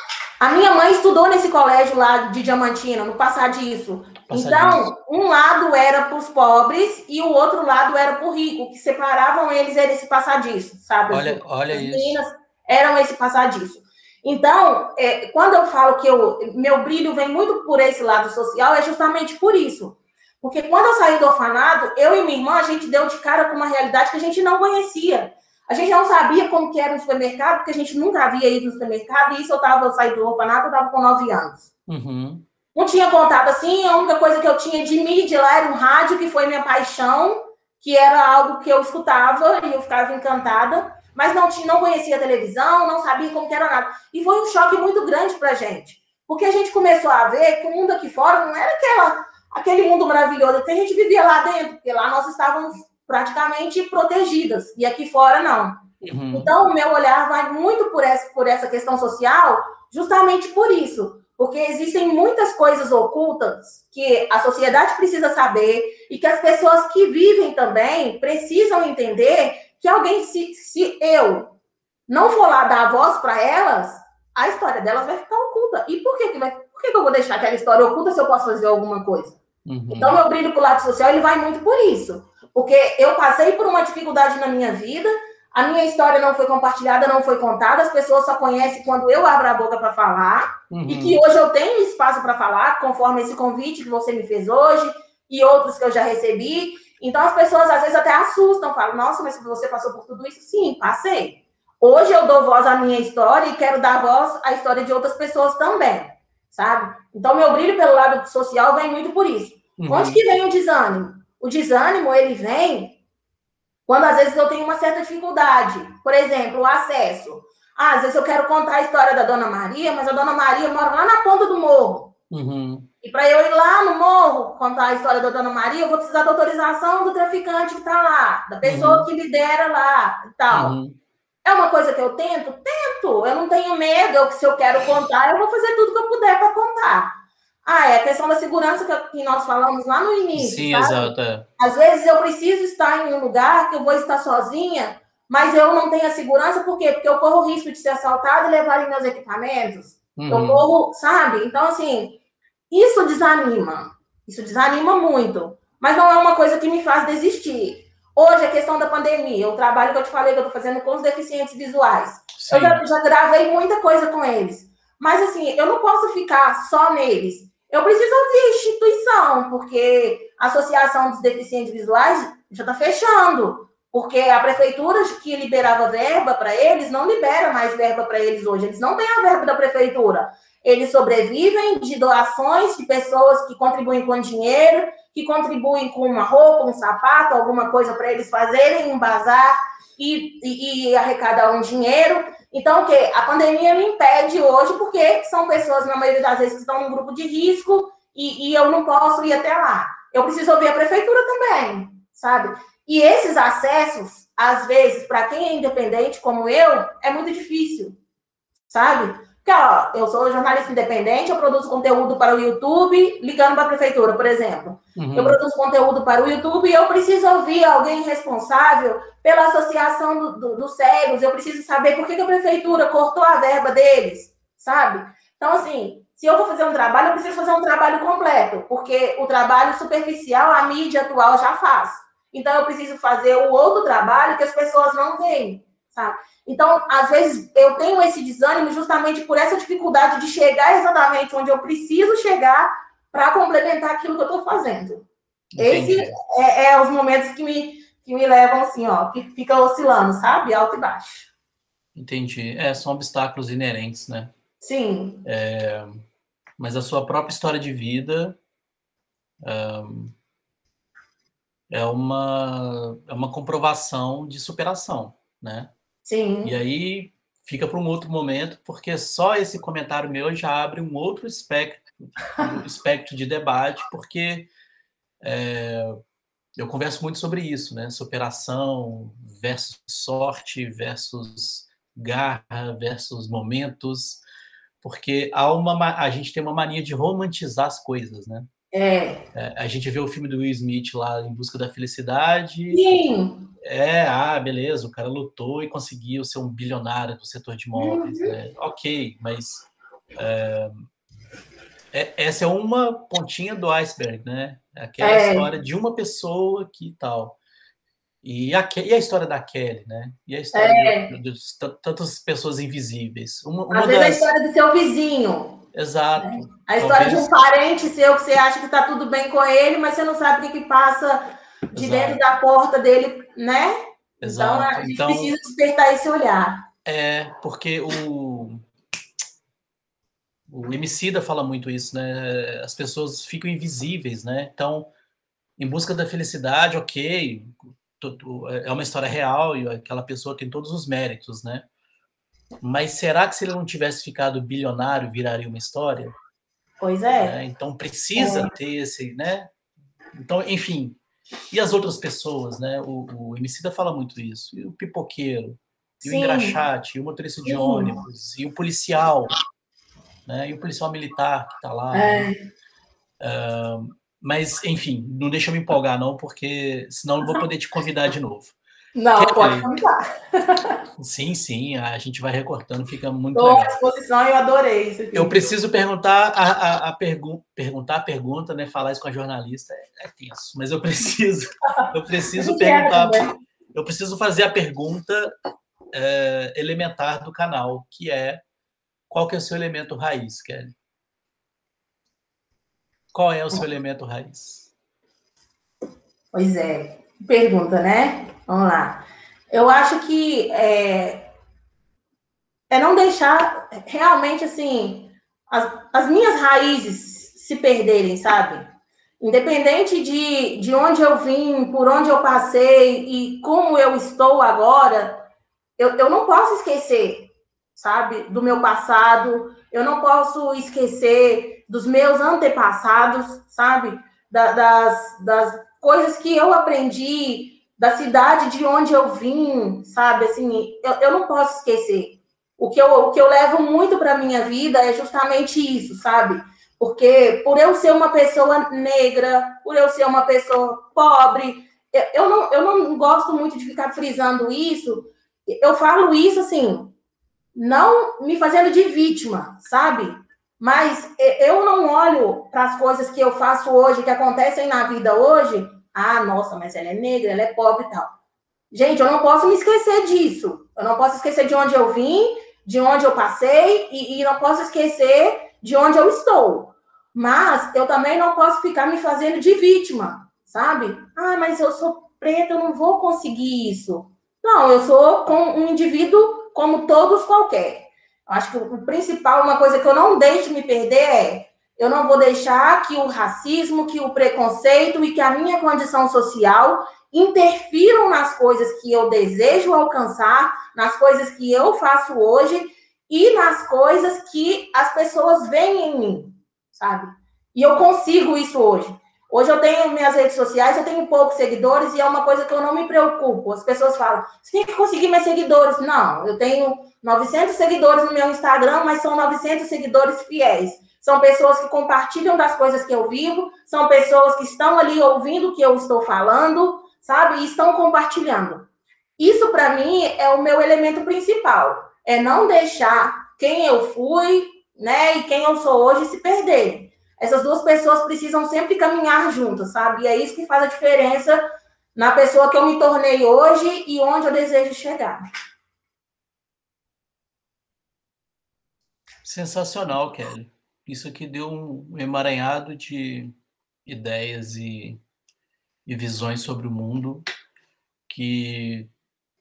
A minha mãe estudou nesse colégio lá de Diamantina, no Passadiço. Então, um lado era para os pobres e o outro lado era para o rico, que separavam eles era esse passadiço, sabe? Olha, olha As isso. eram esse passadiço. Então, é, quando eu falo que eu, meu brilho vem muito por esse lado social, é justamente por isso. Porque quando eu saí do orfanato, eu e minha irmã, a gente deu de cara com uma realidade que a gente não conhecia. A gente não sabia como que era um supermercado, porque a gente nunca havia ido no supermercado, e isso eu estava, eu saí do orfanato, eu estava com nove anos. Uhum. Não tinha contato assim, a única coisa que eu tinha de mídia lá era um rádio, que foi minha paixão, que era algo que eu escutava e eu ficava encantada, mas não, tinha, não conhecia televisão, não sabia como que era nada. E foi um choque muito grande pra gente, porque a gente começou a ver que o mundo aqui fora não era aquela, aquele mundo maravilhoso que a gente vivia lá dentro, porque lá nós estávamos praticamente protegidas, e aqui fora não. Uhum. Então, o meu olhar vai muito por essa, por essa questão social, justamente por isso porque existem muitas coisas ocultas que a sociedade precisa saber e que as pessoas que vivem também precisam entender que alguém, se, se eu não for lá dar a voz para elas, a história delas vai ficar oculta. E por que, que, vai, por que, que eu vou deixar aquela história oculta se eu posso fazer alguma coisa? Uhum. Então, meu brilho para o lado social ele vai muito por isso. Porque eu passei por uma dificuldade na minha vida, a minha história não foi compartilhada, não foi contada, as pessoas só conhecem quando eu abro a boca para falar. Uhum. E que hoje eu tenho espaço para falar, conforme esse convite que você me fez hoje e outros que eu já recebi. Então as pessoas às vezes até assustam, falam, nossa, mas você passou por tudo isso? Sim, passei. Hoje eu dou voz à minha história e quero dar voz à história de outras pessoas também, sabe? Então meu brilho pelo lado social vem muito por isso. Uhum. Onde que vem o desânimo? O desânimo, ele vem quando às vezes eu tenho uma certa dificuldade. Por exemplo, o acesso. Ah, às vezes eu quero contar a história da Dona Maria, mas a Dona Maria mora lá na ponta do morro. Uhum. E para eu ir lá no morro contar a história da Dona Maria, eu vou precisar da autorização do traficante que está lá, da pessoa uhum. que lidera lá e tal. Uhum. É uma coisa que eu tento? Tento. Eu não tenho medo. Eu, se eu quero contar, eu vou fazer tudo que eu puder para contar. Ah, é a questão da segurança que, nós falamos lá no início. Sim, sabe? exato. É. Às vezes eu preciso estar em um lugar que eu vou estar sozinha, mas eu não tenho a segurança, por quê? Porque eu corro o risco de ser assaltada e levarem meus equipamentos. Uhum. Eu corro, sabe? Então, assim, isso desanima. Isso desanima muito. Mas não é uma coisa que me faz desistir. Hoje, a questão da pandemia, o trabalho que eu te falei que eu estou fazendo com os deficientes visuais. Sim. Eu já, já gravei muita coisa com eles. Mas, assim, eu não posso ficar só neles. Eu preciso ouvir instituição, porque a Associação dos Deficientes Visuais já está fechando. Porque a prefeitura que liberava verba para eles não libera mais verba para eles hoje. Eles não têm a verba da prefeitura. Eles sobrevivem de doações de pessoas que contribuem com dinheiro que contribuem com uma roupa, um sapato, alguma coisa para eles fazerem um bazar e, e, e, arrecadar um dinheiro. Então, o que? A pandemia me impede hoje, porque são pessoas, na maioria das vezes, que estão num grupo de risco e, e eu não posso ir até lá. Eu preciso ouvir a prefeitura também, sabe? E esses acessos, às vezes, para quem é independente como eu, é muito difícil, sabe? Porque, ó, eu sou jornalista independente, eu produzo conteúdo para o YouTube, ligando para a prefeitura, por exemplo. Uhum. Eu produzo conteúdo para o YouTube e eu preciso ouvir alguém responsável pela associação do, do, dos cegos, eu preciso saber por que, que a prefeitura cortou a verba deles, sabe? Então, assim, se eu vou fazer um trabalho, eu preciso fazer um trabalho completo, porque o trabalho superficial a mídia atual já faz. Então, eu preciso fazer o outro trabalho que as pessoas não veem, sabe? Então, às vezes, eu tenho esse desânimo justamente por essa dificuldade de chegar exatamente onde eu preciso chegar para complementar aquilo que eu estou fazendo. Entendi. Esse é, é, os momentos que me, que me levam assim, ó, que fica oscilando, sabe? Alto e baixo. Entendi. É, são obstáculos inerentes, né? Sim. É, mas a sua própria história de vida é uma, é uma comprovação de superação, né? Sim. E aí fica para um outro momento, porque só esse comentário meu já abre um outro espectro, um espectro de debate, porque é, eu converso muito sobre isso, né? Superação versus sorte versus garra versus momentos, porque há uma, a gente tem uma mania de romantizar as coisas, né? É. é. A gente vê o filme do Will Smith lá, Em Busca da Felicidade. Sim. É, ah, beleza, o cara lutou e conseguiu ser um bilionário do setor de imóveis. Uhum. Né? Ok, mas é, é, essa é uma pontinha do iceberg, né? Aquela é. história de uma pessoa que tal. E a, e a história da Kelly, né? E a história é. de, de, de, tantas pessoas invisíveis. Uma, uma Às das... vezes a história do seu vizinho. Exato. Né? A história Talvez... de um parente seu que você acha que está tudo bem com ele, mas você não sabe o que, que passa de Exato. dentro da porta dele, né? Então, Exato. Então a gente então, precisa despertar esse olhar. É, porque o. O Emicida fala muito isso, né? As pessoas ficam invisíveis, né? Então, em busca da felicidade, ok, é uma história real e aquela pessoa tem todos os méritos, né? Mas será que se ele não tivesse ficado bilionário, viraria uma história? Pois é. é então precisa é. ter esse, né? Então, enfim. E as outras pessoas, né? O, o Emicida fala muito isso. E o pipoqueiro, e Sim. o engraxate, e o motorista de Sim. ônibus, e o policial, né? E o policial militar que está lá. É. Né? Uh, mas, enfim, não deixa eu me empolgar, não, porque senão eu não vou poder te convidar de novo. Não, Quer pode contar. Sim, sim, a gente vai recortando, fica muito Estou legal. à disposição, eu adorei isso aqui. Eu preciso perguntar a, a, a pergu perguntar a pergunta, né? Falar isso com a jornalista é, é tenso, mas eu preciso, eu preciso perguntar, eu preciso fazer a pergunta é, elementar do canal, que é qual que é o seu elemento raiz, Kelly? Qual é o seu elemento raiz? Pois é. Pergunta, né? Vamos lá. Eu acho que é, é não deixar realmente assim as, as minhas raízes se perderem, sabe? Independente de, de onde eu vim, por onde eu passei e como eu estou agora, eu, eu não posso esquecer, sabe, do meu passado, eu não posso esquecer dos meus antepassados, sabe, da, das, das coisas que eu aprendi, da cidade de onde eu vim, sabe, assim, eu, eu não posso esquecer. O que eu, o que eu levo muito para minha vida é justamente isso, sabe? Porque por eu ser uma pessoa negra, por eu ser uma pessoa pobre, eu, eu, não, eu não gosto muito de ficar frisando isso. Eu falo isso assim, não me fazendo de vítima, sabe? Mas eu não olho para as coisas que eu faço hoje, que acontecem na vida hoje. Ah, nossa, mas ela é negra, ela é pobre e tal. Gente, eu não posso me esquecer disso. Eu não posso esquecer de onde eu vim, de onde eu passei, e, e não posso esquecer de onde eu estou. Mas eu também não posso ficar me fazendo de vítima, sabe? Ah, mas eu sou preta, eu não vou conseguir isso. Não, eu sou um indivíduo como todos qualquer. Acho que o principal, uma coisa que eu não deixo me perder é eu não vou deixar que o racismo, que o preconceito e que a minha condição social interfiram nas coisas que eu desejo alcançar, nas coisas que eu faço hoje e nas coisas que as pessoas veem em mim, sabe? E eu consigo isso hoje. Hoje eu tenho minhas redes sociais, eu tenho poucos seguidores e é uma coisa que eu não me preocupo. As pessoas falam, você tem que conseguir mais seguidores. Não, eu tenho 900 seguidores no meu Instagram, mas são 900 seguidores fiéis. São pessoas que compartilham das coisas que eu vivo, são pessoas que estão ali ouvindo o que eu estou falando, sabe? E estão compartilhando. Isso, para mim, é o meu elemento principal. É não deixar quem eu fui, né, e quem eu sou hoje se perder. Essas duas pessoas precisam sempre caminhar juntas, sabe? E é isso que faz a diferença na pessoa que eu me tornei hoje e onde eu desejo chegar. Sensacional, Kelly. Isso aqui deu um emaranhado de ideias e e visões sobre o mundo que,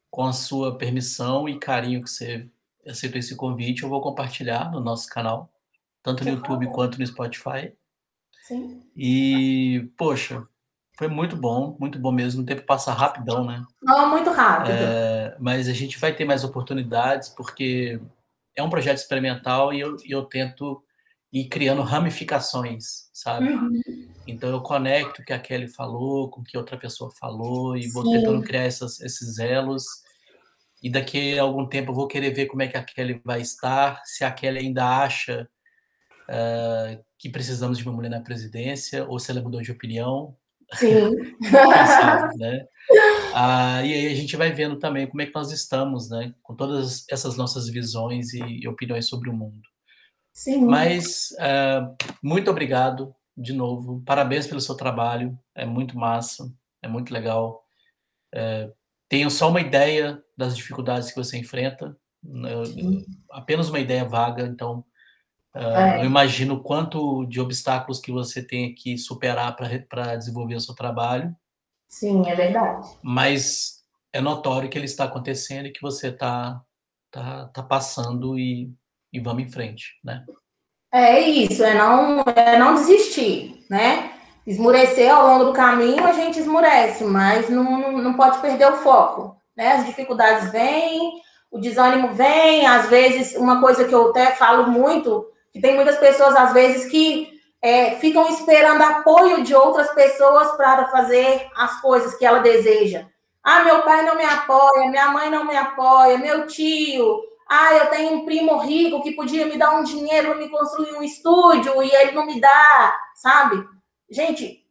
com a sua permissão e carinho que você aceitou esse convite, eu vou compartilhar no nosso canal, tanto no YouTube quanto no Spotify. Sim. E, poxa, foi muito bom, muito bom mesmo. O tempo passa rapidão, né? Não, muito rápido. É, mas a gente vai ter mais oportunidades, porque é um projeto experimental e eu, eu tento ir criando ramificações, sabe? Uhum. Então eu conecto o que a Kelly falou com o que outra pessoa falou e vou Sim. tentando criar essas, esses elos. E daqui a algum tempo eu vou querer ver como é que a Kelly vai estar, se a Kelly ainda acha uh, que precisamos de uma mulher na presidência ou se ela mudou de opinião. Sim. sabe, né? Ah, e aí a gente vai vendo também como é que nós estamos, né? Com todas essas nossas visões e opiniões sobre o mundo. Sim. Mas uh, muito obrigado de novo. Parabéns pelo seu trabalho. É muito massa, é muito legal. É, tenho só uma ideia das dificuldades que você enfrenta, eu, apenas uma ideia vaga, então uh, é. eu imagino quanto de obstáculos que você tem que superar para desenvolver o seu trabalho. Sim, é verdade. Mas é notório que ele está acontecendo e que você está tá, tá passando e, e vamos em frente, né? É isso, é não, é não desistir, né? Esmurecer ao longo do caminho, a gente esmurece, mas não, não pode perder o foco, né? As dificuldades vêm, o desânimo vem, às vezes, uma coisa que eu até falo muito, que tem muitas pessoas, às vezes, que é, ficam esperando apoio de outras pessoas para fazer as coisas que ela deseja. Ah, meu pai não me apoia, minha mãe não me apoia, meu tio, ah, eu tenho um primo rico que podia me dar um dinheiro para me construir um estúdio e ele não me dá, sabe? Gente,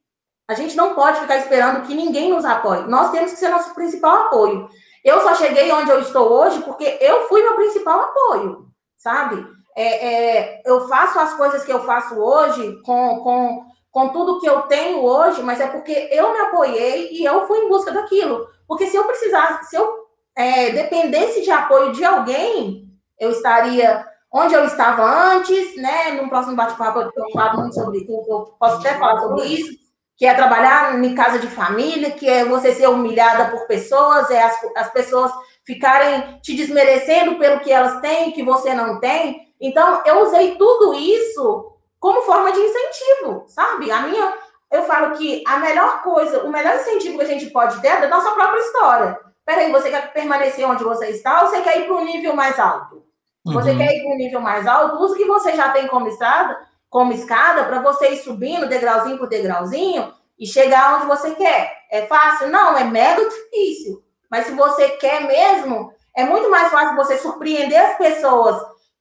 a gente não pode ficar esperando que ninguém nos apoie. Nós temos que ser nosso principal apoio. Eu só cheguei onde eu estou hoje porque eu fui meu principal apoio, sabe? É, é, eu faço as coisas que eu faço hoje com, com, com tudo que eu tenho hoje, mas é porque eu me apoiei e eu fui em busca daquilo. Porque se eu precisasse, se eu é, dependesse de apoio de alguém, eu estaria onde eu estava antes, né? No próximo bate-papo eu falo muito sobre isso, eu posso até falar sobre isso. que é trabalhar em casa de família, que é você ser humilhada por pessoas, é as, as pessoas ficarem te desmerecendo pelo que elas têm, que você não tem. Então, eu usei tudo isso como forma de incentivo, sabe? A minha, eu falo que a melhor coisa, o melhor incentivo que a gente pode ter é da nossa própria história. Peraí, você quer permanecer onde você está ou você quer ir para um nível mais alto? Uhum. Você quer ir para um nível mais alto? Use o que você já tem como escada, como escada para você ir subindo degrauzinho por degrauzinho e chegar onde você quer. É fácil? Não, é mega difícil. Mas se você quer mesmo, é muito mais fácil você surpreender as pessoas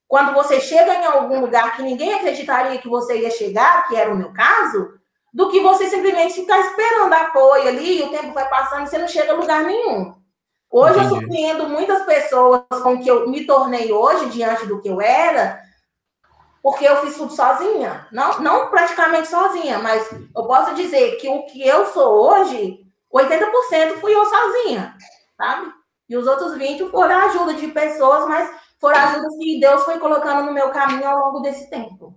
quando você chega em algum lugar que ninguém acreditaria que você ia chegar, que era o meu caso, do que você simplesmente ficar esperando apoio ali, e o tempo vai passando e você não chega a lugar nenhum. Hoje Entendi. eu surpreendo muitas pessoas com que eu me tornei hoje, diante do que eu era, porque eu fiz tudo sozinha. Não, não praticamente sozinha, mas eu posso dizer que o que eu sou hoje, 80% fui eu sozinha, sabe? E os outros 20% foram a ajuda de pessoas, mas foram a ajuda que Deus foi colocando no meu caminho ao longo desse tempo.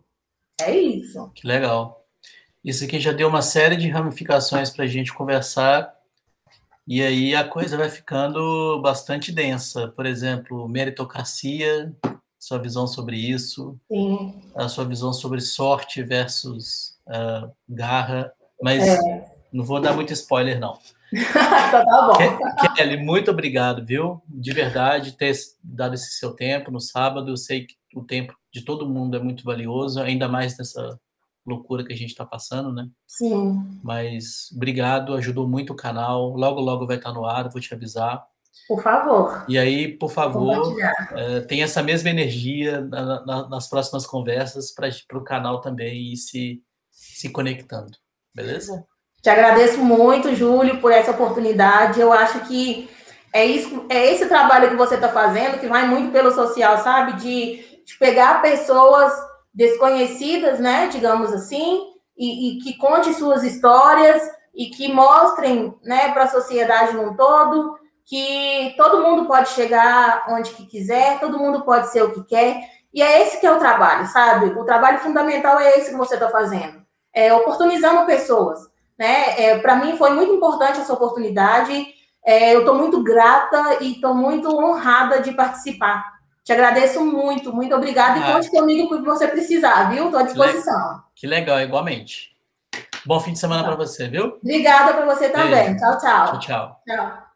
É isso. Que legal. Isso aqui já deu uma série de ramificações para a gente conversar e aí a coisa vai ficando bastante densa. Por exemplo, meritocracia, sua visão sobre isso, Sim. a sua visão sobre sorte versus uh, garra, mas é. não vou dar muito spoiler, não. Então tá bom. Kelly, muito obrigado, viu? De verdade, ter dado esse seu tempo no sábado. Eu sei que o tempo de todo mundo é muito valioso, ainda mais nessa loucura que a gente está passando, né? Sim. Mas obrigado, ajudou muito o canal. Logo, logo vai estar no ar, vou te avisar. Por favor. E aí, por favor, é, tenha essa mesma energia na, na, nas próximas conversas para o canal também ir se, se conectando. Beleza? Te agradeço muito, Júlio, por essa oportunidade. Eu acho que é, isso, é esse trabalho que você está fazendo, que vai muito pelo social, sabe? De, de pegar pessoas desconhecidas, né, digamos assim, e, e que conte suas histórias e que mostrem, né, para a sociedade num todo que todo mundo pode chegar onde que quiser, todo mundo pode ser o que quer, e é esse que é o trabalho, sabe? O trabalho fundamental é esse que você está fazendo, é oportunizando pessoas, né? É, para mim foi muito importante essa oportunidade, é, eu estou muito grata e estou muito honrada de participar. Te agradeço muito, muito obrigada. E ah. conte comigo o que você precisar, viu? Estou à disposição. Que legal, igualmente. Bom fim de semana para você, viu? Obrigada para você também. Tchau, tchau. Tchau, tchau. Tchau.